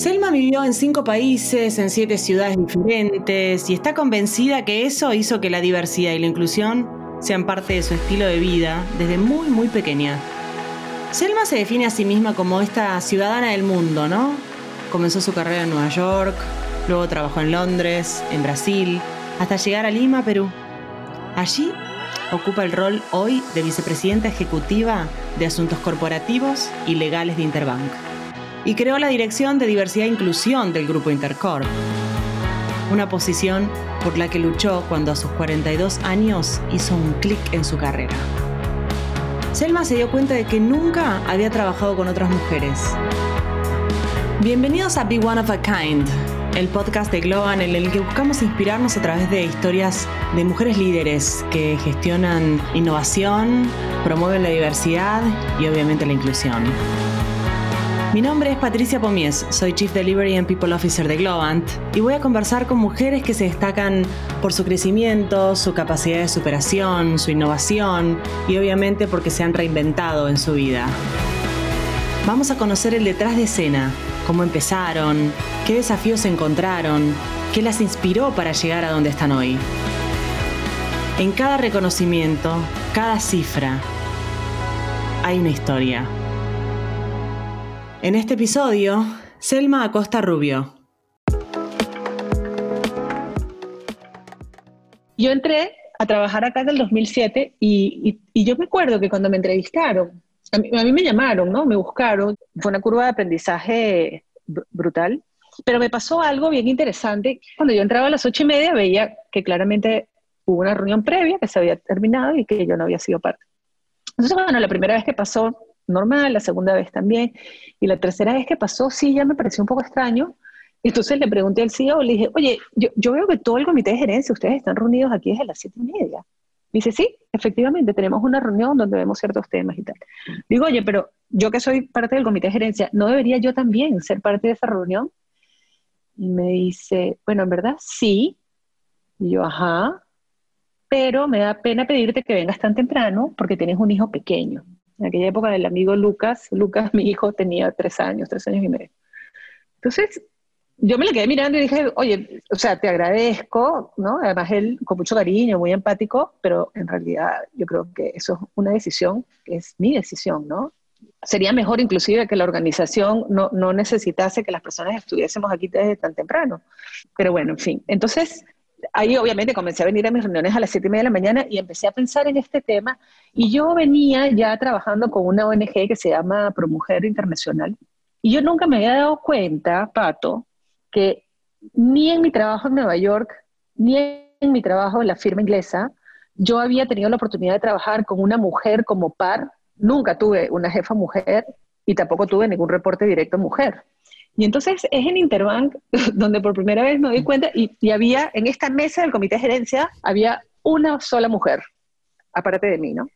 Selma vivió en cinco países, en siete ciudades diferentes, y está convencida que eso hizo que la diversidad y la inclusión sean parte de su estilo de vida desde muy, muy pequeña. Selma se define a sí misma como esta ciudadana del mundo, ¿no? Comenzó su carrera en Nueva York, luego trabajó en Londres, en Brasil, hasta llegar a Lima, Perú. Allí ocupa el rol hoy de vicepresidenta ejecutiva de Asuntos Corporativos y Legales de Interbank y creó la Dirección de Diversidad e Inclusión del Grupo Intercorp, una posición por la que luchó cuando a sus 42 años hizo un clic en su carrera. Selma se dio cuenta de que nunca había trabajado con otras mujeres. Bienvenidos a Be One of a Kind, el podcast de Globan en el que buscamos inspirarnos a través de historias de mujeres líderes que gestionan innovación, promueven la diversidad y obviamente la inclusión. Mi nombre es Patricia Pomies, soy Chief Delivery and People Officer de Globant y voy a conversar con mujeres que se destacan por su crecimiento, su capacidad de superación, su innovación y obviamente porque se han reinventado en su vida. Vamos a conocer el detrás de escena, cómo empezaron, qué desafíos encontraron, qué las inspiró para llegar a donde están hoy. En cada reconocimiento, cada cifra, hay una historia. En este episodio, Selma Acosta Rubio. Yo entré a trabajar acá en el 2007 y, yo me acuerdo que cuando me entrevistaron, a mí, me llamaron, ¿no? Me buscaron, fue una curva de aprendizaje brutal, pero me pasó algo bien interesante. Cuando yo entraba a las ocho y media veía que claramente hubo una reunión previa que se había terminado y que yo no había sido parte. Entonces, bueno, la primera vez que pasó, normal, la segunda vez también, y la tercera vez que pasó, sí, ya me pareció un poco extraño. Entonces le pregunté al CEO, le dije, oye, yo, veo que todo el comité de gerencia, ustedes están reunidos aquí desde las siete y media. dice, sí, efectivamente, tenemos una reunión donde vemos ciertos temas y tal. Digo, oye, pero yo que soy parte del comité de gerencia, ¿no debería yo también ser parte de esa reunión? Y me dice, bueno, en verdad sí. Y yo, ajá, pero me da pena pedirte que vengas tan temprano porque tienes un hijo pequeño en aquella época del amigo Lucas, Lucas, mi hijo, tenía tres años, tres años y medio. Entonces, yo me le quedé mirando y dije, oye, o sea, te agradezco, ¿no? Además, él con mucho cariño, muy empático, pero en realidad yo creo que eso es una decisión, es mi decisión, ¿no? Sería mejor inclusive que la organización no, no necesitase que las personas estuviésemos aquí desde tan temprano. Pero bueno, en fin. Entonces, ahí obviamente comencé a venir a mis reuniones a las siete y media de la mañana y empecé a pensar en este tema. Y yo venía ya trabajando con una ONG que se llama ProMujer Internacional. Y yo nunca me había dado cuenta, Pato, que ni en mi trabajo en Nueva York, ni en mi trabajo en la firma inglesa, yo había tenido la oportunidad de trabajar con una mujer como par. Nunca tuve una jefa mujer y tampoco tuve ningún reporte directo mujer. Y entonces es en Interbank donde por primera vez me doy cuenta y, había en esta mesa del comité de gerencia, había una sola mujer, aparte de mí, ¿no?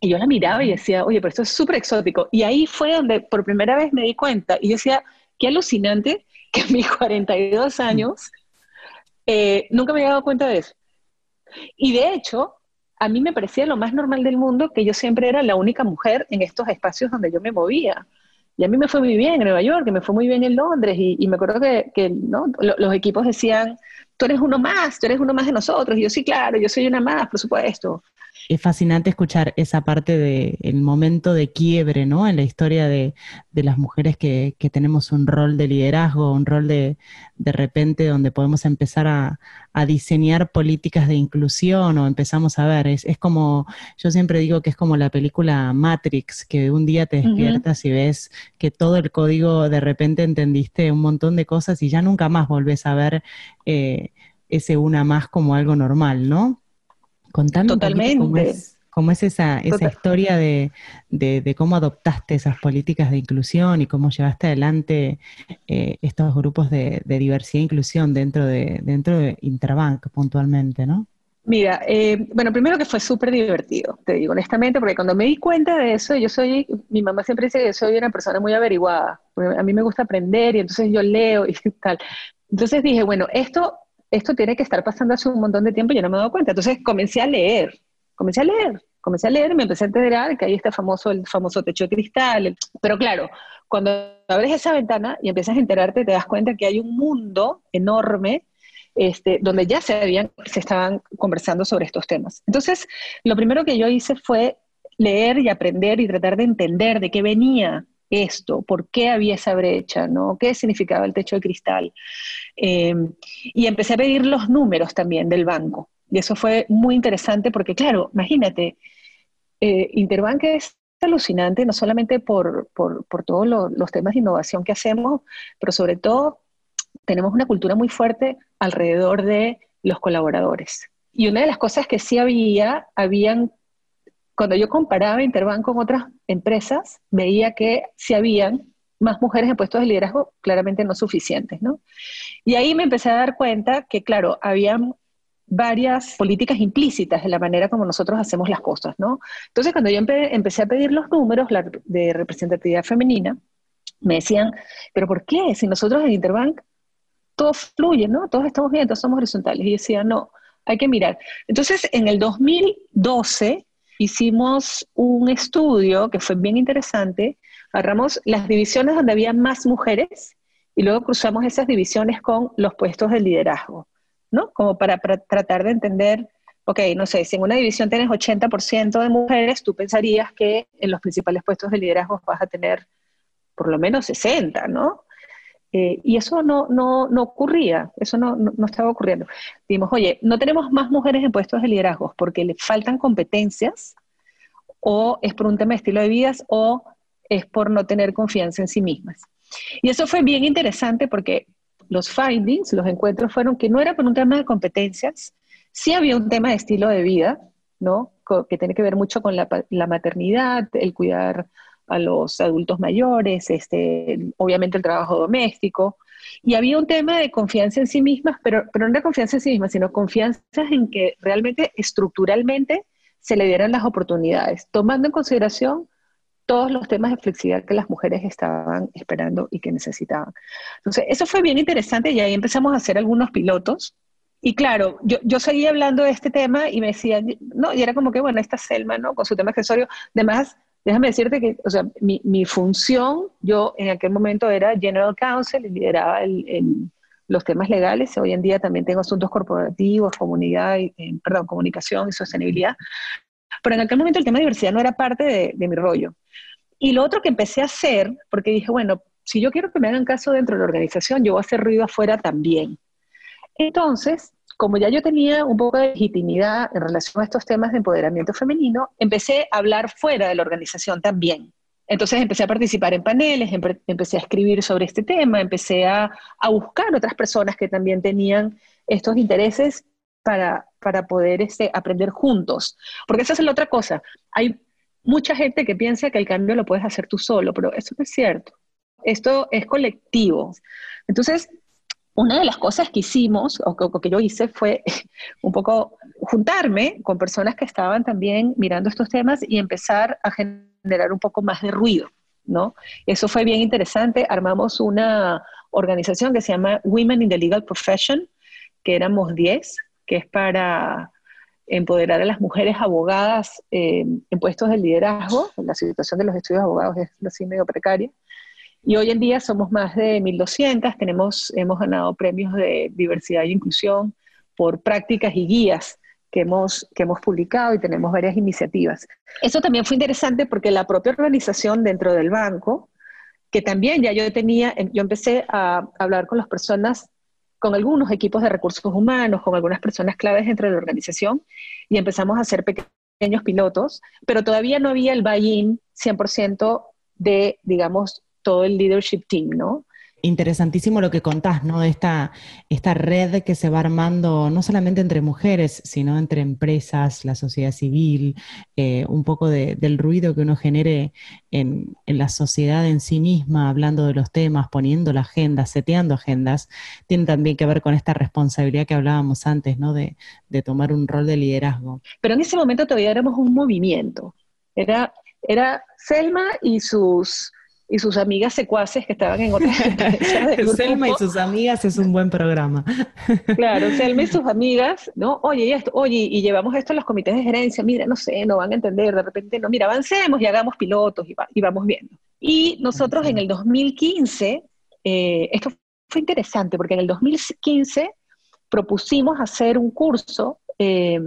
Y yo la miraba y decía, oye, pero esto es súper exótico. Y ahí fue donde por primera vez me di cuenta y decía, qué alucinante que a mis 42 años eh, nunca me había dado cuenta de eso. Y de hecho, a mí me parecía lo más normal del mundo que yo siempre era la única mujer en estos espacios donde yo me movía. Y a mí me fue muy bien en Nueva York, me fue muy bien en Londres, y, me acuerdo que, ¿no? los equipos decían, tú eres uno más, tú eres uno más de nosotros. Y yo, sí, claro, yo soy una más, por supuesto es fascinante escuchar esa parte del momento de quiebre, ¿no? En la historia de, las mujeres que, tenemos un rol de liderazgo, un rol de, de repente donde podemos empezar a, diseñar políticas de inclusión o empezamos a ver, es, es, como, yo siempre digo que es como la película Matrix, que un día te despiertas y ves que todo el código de repente entendiste un montón de cosas y ya nunca más volvés a ver eh, ese una más como algo normal, ¿no? Contame Totalmente. cómo es, esa, esa historia de, cómo adoptaste esas políticas de inclusión y cómo llevaste adelante eh, estos grupos de, diversidad e inclusión dentro de, dentro de Interbank puntualmente, ¿no? Mira, eh, bueno, primero que fue súper divertido, te digo honestamente, porque cuando me di cuenta de eso, yo soy, mi mamá siempre dice que soy una persona muy averiguada, a mí me gusta aprender y entonces yo leo y tal. Entonces dije, bueno, esto esto tiene que estar pasando hace un montón de tiempo y yo no me he dado cuenta. Entonces comencé a leer, comencé a leer, comencé a leer me empecé a enterar que hay este famoso, el famoso techo de cristal. Pero claro, cuando abres esa ventana y empiezas a enterarte, te das cuenta que hay un mundo enorme este, donde ya se, habían, se estaban conversando sobre estos temas. Entonces, lo primero que yo hice fue leer y aprender y tratar de entender de qué venía esto, por qué había esa brecha, ¿no? ¿Qué significaba el techo de cristal? Em, y empecé a pedir los números también del banco. Y eso fue muy interesante porque, claro, imagínate, eh, Interbank es alucinante, no solamente por, por, todos los temas de innovación que hacemos, pero sobre todo tenemos una cultura muy fuerte alrededor de los colaboradores. Y una de las cosas que sí había, habían, cuando yo comparaba Interbank con otras empresas, veía que sí habían más mujeres en puestos de liderazgo, claramente no suficientes, ¿no? Y ahí me empecé a dar cuenta que, claro, habían varias políticas implícitas en la manera como nosotros hacemos las cosas, ¿no? Entonces, cuando yo empecé a pedir los números de representatividad femenina, me decían, pero ¿por qué? Si nosotros en Interbank todo fluye, ¿no? Todos estamos bien, todos somos horizontales. Y decía, no, hay que mirar. Entonces, en el 2012 hicimos un estudio que fue bien interesante. Agarramos las divisiones donde había más mujeres y luego cruzamos esas divisiones con los puestos de liderazgo, ¿no? Como para, tratar de entender, ok, no sé, si en una división tienes 80% de mujeres, tú pensarías que en los principales puestos de liderazgo vas a tener por lo menos 60, ¿no? Eh, y eso no, no, no ocurría, eso no, no, estaba ocurriendo. Dijimos, oye, no tenemos más mujeres en puestos de liderazgo porque le faltan competencias, o es por un tema de estilo de vida, o es por no tener confianza en sí mismas. Y eso fue bien interesante porque los findings, los encuentros fueron que no era por un tema de competencias, sí había un tema de estilo de vida, ¿no? Que tiene que ver mucho con la, la maternidad, el cuidar a los adultos mayores, este, obviamente el trabajo doméstico. Y había un tema de confianza en sí mismas, pero, pero no de confianza en sí mismas, sino confianza en que realmente estructuralmente se le dieran las oportunidades, tomando en consideración todos los temas de flexibilidad que las mujeres estaban esperando y que necesitaban. Entonces, eso fue bien interesante y ahí empezamos a hacer algunos pilotos. Y claro, yo, yo seguía hablando de este tema y me decían, no, y era como que, bueno, esta Selma, ¿no? Con su tema accesorio, además, déjame decirte que, o sea, mi, mi, función, yo en aquel momento era General Counsel y lideraba el, los temas legales. Hoy en día también tengo asuntos corporativos, comunidad, eh, perdón, comunicación y sostenibilidad. Pero en aquel momento el tema de diversidad no era parte de, de mi rollo. Y lo otro que empecé a hacer, porque dije, bueno, si yo quiero que me hagan caso dentro de la organización, yo voy a hacer ruido afuera también. Entonces, como ya yo tenía un poco de legitimidad en relación a estos temas de empoderamiento femenino, empecé a hablar fuera de la organización también. Entonces empecé a participar en paneles, empecé a escribir sobre este tema, empecé a, buscar otras personas que también tenían estos intereses para, para poder este, aprender juntos. Porque esa es la otra cosa. Hay mucha gente que piensa que el cambio lo puedes hacer tú solo, pero eso no es cierto. Esto es colectivo. Entonces, una de las cosas que hicimos, o que, yo hice, fue un poco juntarme con personas que estaban también mirando estos temas y empezar a generar un poco más de ruido, ¿no? Eso fue bien interesante. Armamos una organización que se llama Women in the Legal Profession, que éramos 10, que es para empoderar a las mujeres abogadas eh, en puestos de liderazgo. La situación de los estudios abogados es así medio precaria. Y hoy en día somos más de 1.200, tenemos, hemos ganado premios de diversidad e inclusión por prácticas y guías que hemos, que hemos publicado y tenemos varias iniciativas. Eso también fue interesante porque la propia organización dentro del banco, que también ya yo tenía, yo empecé a hablar con las personas, con algunos equipos de recursos humanos, con algunas personas claves dentro de la organización y empezamos a hacer pequeños pilotos, pero todavía no había el buy-in 100% de, digamos, todo el leadership team, ¿no? Interesantísimo lo que contás, ¿no? De esta, esta red que se va armando no solamente entre mujeres, sino entre empresas, la sociedad civil, eh, un poco del ruido que uno genere en, la sociedad en sí misma, hablando de los temas, poniendo la agenda, seteando agendas, tiene también que ver con esta responsabilidad que hablábamos antes, ¿no? De, de tomar un rol de liderazgo. Pero en ese momento todavía éramos un movimiento. Era, era Selma y sus y sus amigas secuaces que estaban en otras Selma y sus amigas es un buen programa. claro, Selma y sus amigas, ¿no? Oye, y esto, oye, y llevamos esto a los comités de gerencia, mira, no sé, no van a entender, de repente, no, mira, avancemos y hagamos pilotos y, vamos viendo. Y nosotros en el 2015, eh, esto fue interesante porque en el 2015 propusimos hacer un curso eh,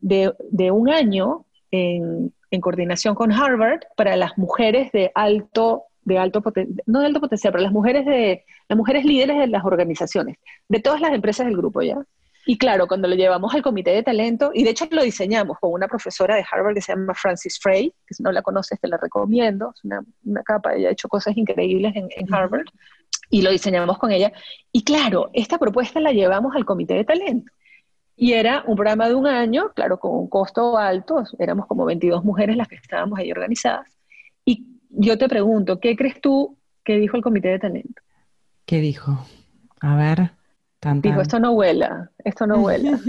de, de, un año en, en, coordinación con Harvard para las mujeres de alto de alto no de alto potencial, pero las mujeres de las mujeres líderes de las organizaciones, de todas las empresas del grupo ya. Y claro, cuando lo llevamos al comité de talento, y de hecho lo diseñamos con una profesora de Harvard que se llama Francis Frey, que si no la conoces te la recomiendo, es una, una capa, ella ha hecho cosas increíbles en, en Harvard, y lo diseñamos con ella. Y claro, esta propuesta la llevamos al comité de talento. Y era un programa de un año, claro, con un costo alto, éramos como 22 mujeres las que estábamos ahí organizadas. Yo te pregunto, ¿qué crees tú que dijo el comité de talento? ¿Qué dijo? A ver. Dijo, esto no vuela, esto no vuela,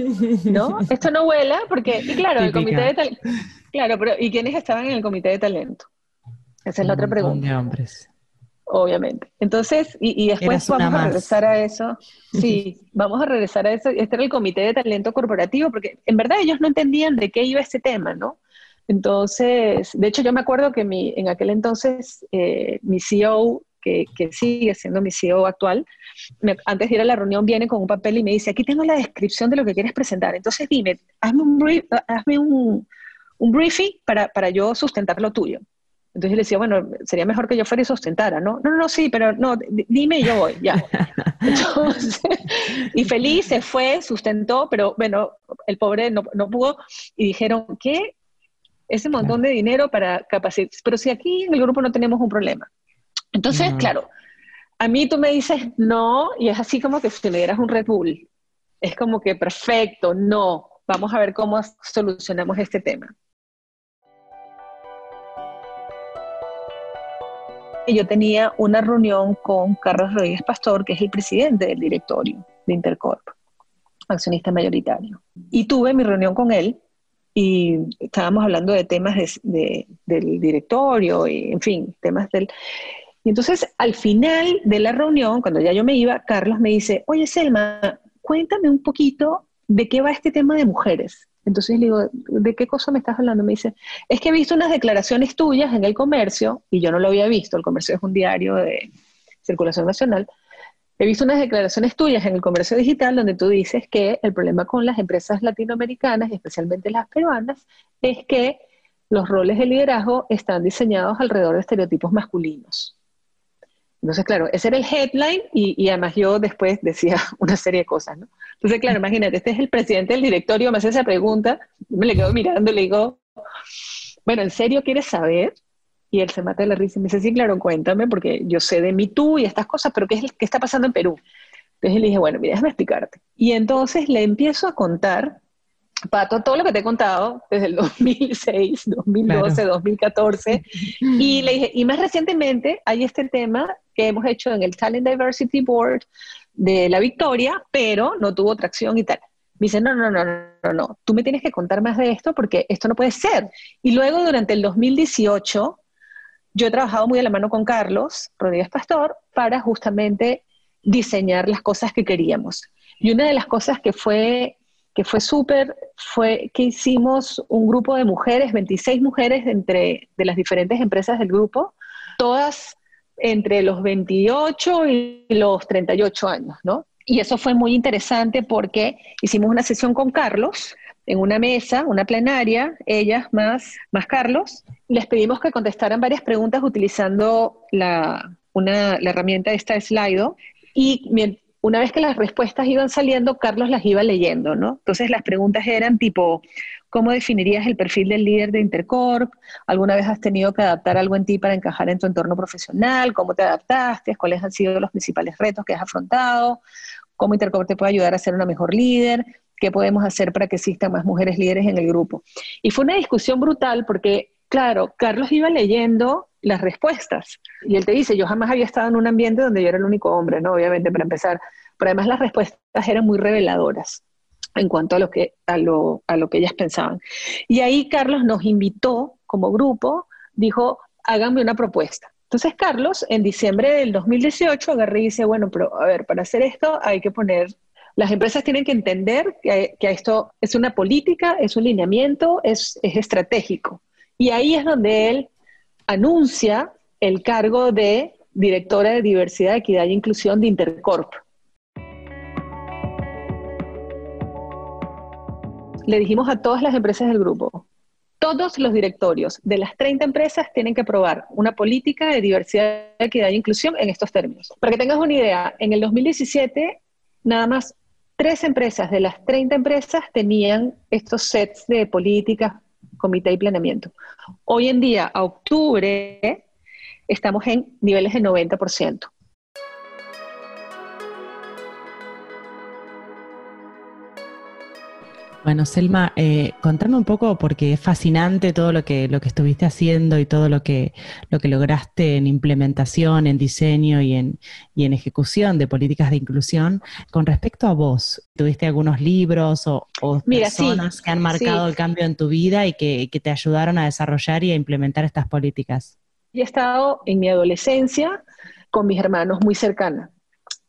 ¿no? Esto no vuela porque, y claro, el comité de talento, claro, pero ¿y quiénes estaban en el comité de talento? Esa es la otra pregunta. De hombres. Obviamente. Entonces, y, y después vamos a regresar a eso. Sí, vamos a regresar a eso. Este era el comité de talento corporativo, porque en verdad ellos no entendían de qué iba este tema, ¿no? Entonces, de hecho yo me acuerdo que mi, en aquel entonces eh, mi CEO, que, sigue siendo mi CEO actual, antes de ir a la reunión viene con un papel y me dice, aquí tengo la descripción de lo que quieres presentar, entonces dime, hazme un, hazme un, briefing para, para yo sustentar lo tuyo. Entonces yo le decía, bueno, sería mejor que yo fuera y sustentara, ¿no? No, no, sí, pero no, dime y yo voy, ya. Entonces, y feliz se fue, sustentó, pero bueno, el pobre no, no pudo y dijeron, ¿qué? Ese montón de dinero para capacitar. Pero si aquí en el grupo no tenemos un problema. Entonces, claro, a mí tú me dices no, y es así como que si me dieras un Red Bull. Es como que perfecto, no. Vamos a ver cómo solucionamos este tema. Yo tenía una reunión con Carlos Rodríguez Pastor, que es el presidente del directorio de Intercorp, accionista mayoritario. Y tuve mi reunión con él y estábamos hablando de temas del directorio y, en fin, temas del... Y entonces, al final de la reunión, cuando ya yo me iba, Carlos me dice, oye, Selma, cuéntame un poquito de qué va este tema de mujeres. Entonces le digo, ¿de qué cosa me estás hablando? Me dice, es que he visto unas declaraciones tuyas en el comercio, y yo no lo había visto, el comercio es un diario de circulación nacional, He visto unas declaraciones tuyas en el comercio digital donde tú dices que el problema con las empresas latinoamericanas, y especialmente las peruanas, es que los roles de liderazgo están diseñados alrededor de estereotipos masculinos. Entonces, claro, ese era el headline y, además yo después decía una serie de cosas, ¿no? Entonces, claro, imagínate, este es el presidente del directorio, me hace esa pregunta, me le quedo mirando y le digo, bueno, ¿en serio quieres saber? Y él se mata de la risa y me dice, sí, claro, cuéntame, porque yo sé de mi tú y estas cosas, pero ¿qué, es, qué está pasando en Perú? Entonces le dije, bueno, mira, déjame explicarte. Y entonces le empiezo a contar, Pato, todo lo que te he contado desde el 2006, 2012, 2014. Y le dije, y más recientemente hay este tema que hemos hecho en el Talent Diversity Board de la Victoria, pero no tuvo tracción y tal. Me dice, no, no, no, no, no, tú me tienes que contar más de esto porque esto no puede ser. Y luego durante el 2018 yo he trabajado muy de la mano con Carlos Rodríguez Pastor para justamente diseñar las cosas que queríamos. Y una de las cosas que fue que fue súper fue que hicimos un grupo de mujeres, 26 mujeres entre de las diferentes empresas del grupo, todas entre los 28 y los 38 años, ¿no? Y eso fue muy interesante porque hicimos una sesión con Carlos en una mesa, una plenaria, ellas más, más Carlos, les pedimos que contestaran varias preguntas utilizando la, una, la herramienta de esta Slido y una vez que las respuestas iban saliendo, Carlos las iba leyendo, ¿no? Entonces las preguntas eran tipo, ¿cómo definirías el perfil del líder de Intercorp? ¿Alguna vez has tenido que adaptar algo en ti para encajar en tu entorno profesional? ¿Cómo te adaptaste? ¿Cuáles han sido los principales retos que has afrontado? ¿Cómo Intercorp te puede ayudar a ser una mejor líder? Qué podemos hacer para que existan más mujeres líderes en el grupo. Y fue una discusión brutal porque, claro, Carlos iba leyendo las respuestas y él te dice, yo jamás había estado en un ambiente donde yo era el único hombre, ¿no? Obviamente, para empezar. Pero además las respuestas eran muy reveladoras en cuanto a lo que, a lo, a lo que ellas pensaban. Y ahí Carlos nos invitó como grupo, dijo, háganme una propuesta. Entonces Carlos, en diciembre del 2018, agarré y dice, bueno, pero a ver, para hacer esto hay que poner, las empresas tienen que entender que, esto es una política, es un lineamiento, es, es estratégico. Y ahí es donde él anuncia el cargo de directora de diversidad, equidad e inclusión de Intercorp. Le dijimos a todas las empresas del grupo, todos los directorios de las 30 empresas tienen que aprobar una política de diversidad, equidad e inclusión en estos términos. Para que tengas una idea, en el 2017 nada más tres empresas de las 30 empresas tenían estos sets de políticas, comité y planeamiento. Hoy en día, a octubre, estamos en niveles de 90%. Bueno, Selma, eh, contame un poco, porque es fascinante todo lo que, lo que estuviste haciendo y todo lo que, lo que lograste en implementación, en diseño y en, y en ejecución de políticas de inclusión. Con respecto a vos, ¿tuviste algunos libros o, personas que han marcado el cambio en tu vida y que, te ayudaron a desarrollar y a implementar estas políticas? Yo he estado en mi adolescencia con mis hermanos muy cercanos.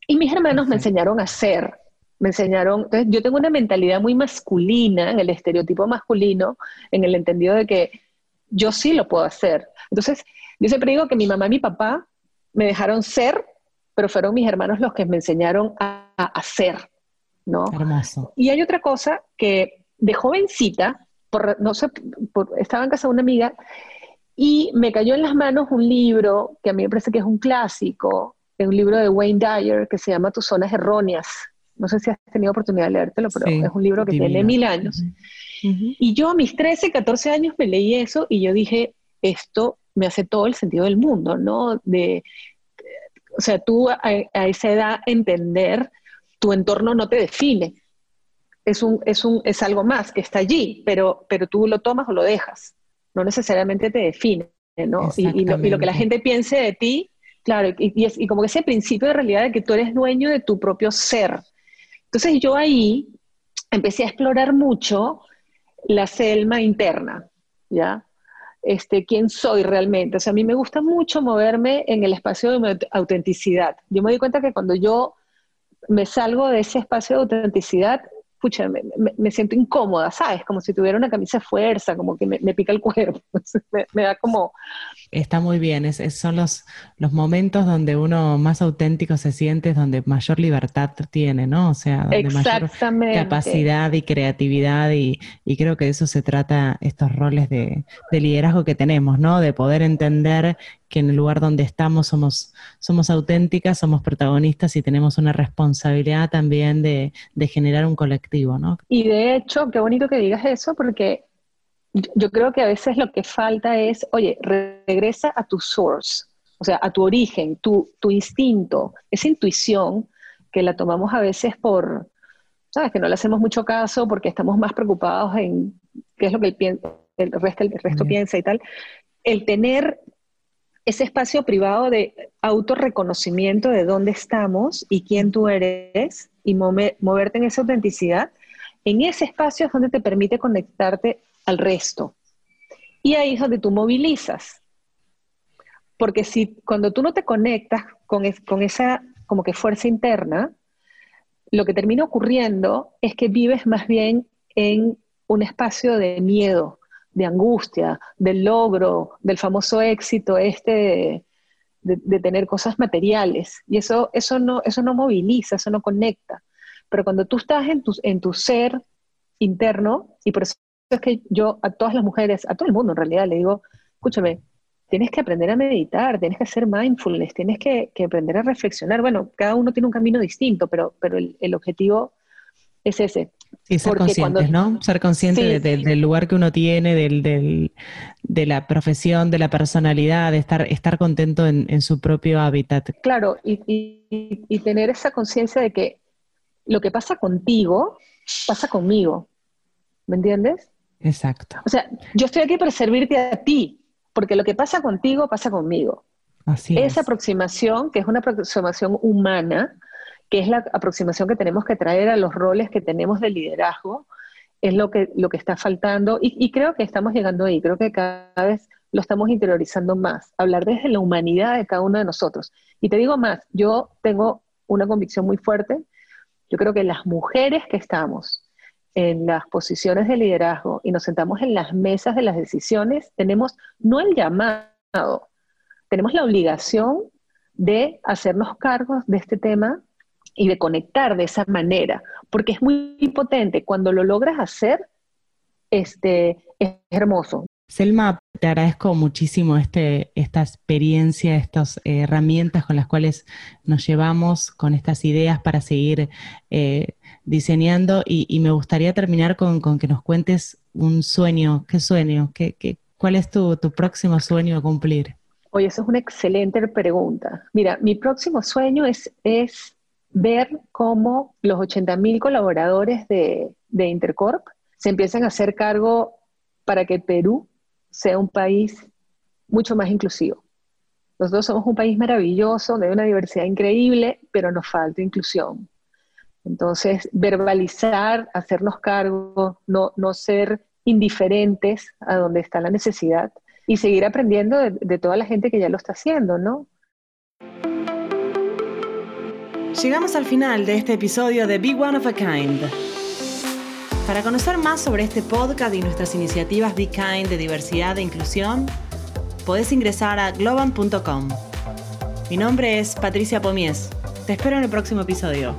Y mis hermanos me enseñaron a ser, me enseñaron, entonces yo tengo una mentalidad muy masculina, en el estereotipo masculino, en el entendido de que yo sí lo puedo hacer. Entonces, yo siempre digo que mi mamá y mi papá me dejaron ser, pero fueron mis hermanos los que me enseñaron a, hacer, ¿no? Hermoso. Y hay otra cosa que de jovencita, por, no sé, estaba en casa de una amiga y me cayó en las manos un libro que a mí me parece que es un clásico, es un libro de Wayne Dyer que se llama Tus zonas erróneas. No sé si has tenido oportunidad de leértelo, pero es un libro que tiene mil años. Y yo a mis 13, 14 años me leí eso y yo dije, esto me hace todo el sentido del mundo, ¿no? De, o sea, tú a, esa edad entender tu entorno no te define. Es, un, es, un, es algo más que está allí, pero, pero tú lo tomas o lo dejas. No necesariamente te define, ¿no? Y, lo, y, lo, que la gente piense de ti, claro, y, y, como que ese principio de realidad de que tú eres dueño de tu propio ser, entonces yo ahí empecé a explorar mucho la selma interna, ¿ya? Este, quién soy realmente. O sea, a mí me gusta mucho moverme en el espacio de mi autenticidad. Yo me di cuenta que cuando yo me salgo de ese espacio de autenticidad, pucha, me, siento incómoda, ¿sabes? Como si tuviera una camisa de fuerza, como que me, pica el cuerpo, me, da como... Está muy bien, es, son los, los momentos donde uno más auténtico se siente, donde mayor libertad tiene, ¿no? O sea, donde mayor capacidad y creatividad y, y, creo que de eso se trata estos roles de, de liderazgo que tenemos, ¿no? De poder entender que en el lugar donde estamos somos, somos auténticas, somos protagonistas y tenemos una responsabilidad también de, generar un colectivo, ¿no? Y de hecho, qué bonito que digas eso, porque yo creo que a veces lo que falta es, oye, regresa a tu source, o sea, a tu origen, tu, tu instinto, esa intuición que la tomamos a veces por, sabes, que no le hacemos mucho caso porque estamos más preocupados en qué es lo que el, el resto, el resto piensa y tal. El tener ese espacio privado de autorreconocimiento de dónde estamos y quién tú eres y moverte en esa autenticidad, en ese espacio es donde te permite conectarte al resto. Y ahí es donde tú movilizas. Porque si cuando tú no te conectas con, con esa como que fuerza interna, lo que termina ocurriendo es que vives más bien en un espacio de miedo, de angustia, del logro, del famoso éxito este de, tener cosas materiales. Y eso, eso, no, eso no moviliza, eso no conecta. Pero cuando tú estás en tu, en tu ser interno, y por eso es que yo a todas las mujeres, a todo el mundo en realidad, le digo, escúchame, tienes que aprender a meditar, tienes que hacer mindfulness, tienes que, aprender a reflexionar. Bueno, cada uno tiene un camino distinto, pero, pero el, el objetivo es ese. Sí, ser conscientes, ¿no? Ser consciente del lugar que uno tiene, del, de la profesión, de la personalidad, de estar, estar contento en, su propio hábitat. Claro, y, tener esa conciencia de que lo que pasa contigo, pasa conmigo. ¿Me entiendes? Exacto. O sea, yo estoy aquí para servirte a ti, porque lo que pasa contigo, pasa conmigo. Así Esa aproximación, que es una aproximación humana, que es la aproximación que tenemos que traer a los roles que tenemos de liderazgo, es lo que, lo que está faltando y, creo que estamos llegando ahí, creo que cada vez lo estamos interiorizando más, hablar desde la humanidad de cada uno de nosotros. Y te digo más, yo tengo una convicción muy fuerte, yo creo que las mujeres que estamos en las posiciones de liderazgo y nos sentamos en las mesas de las decisiones, tenemos no el llamado, tenemos la obligación de hacernos cargos de este tema y de conectar de esa manera, porque es muy potente. Cuando lo logras hacer, este, es hermoso. Selma, te agradezco muchísimo este, esta experiencia, estas eh, herramientas con las cuales nos llevamos, con estas ideas para seguir eh, diseñando y, me gustaría terminar con, que nos cuentes un sueño. ¿Qué sueño? ¿Qué, cuál es tu, tu próximo sueño a cumplir? Oye, esa es una excelente pregunta. Mira, mi próximo sueño es, es ver cómo los 80.000 colaboradores de, de Intercorp se empiezan a hacer cargo para que Perú sea un país mucho más inclusivo. Nosotros somos un país maravilloso, de una diversidad increíble, pero nos falta inclusión. Entonces, verbalizar, hacernos cargo, no, no ser indiferentes a donde está la necesidad y seguir aprendiendo de, de toda la gente que ya lo está haciendo, ¿no? Llegamos al final de este episodio de Big One of a Kind. Para conocer más sobre este podcast y nuestras iniciativas Be Kind de diversidad e inclusión, podés ingresar a globan.com. Mi nombre es Patricia Pomies. Te espero en el próximo episodio.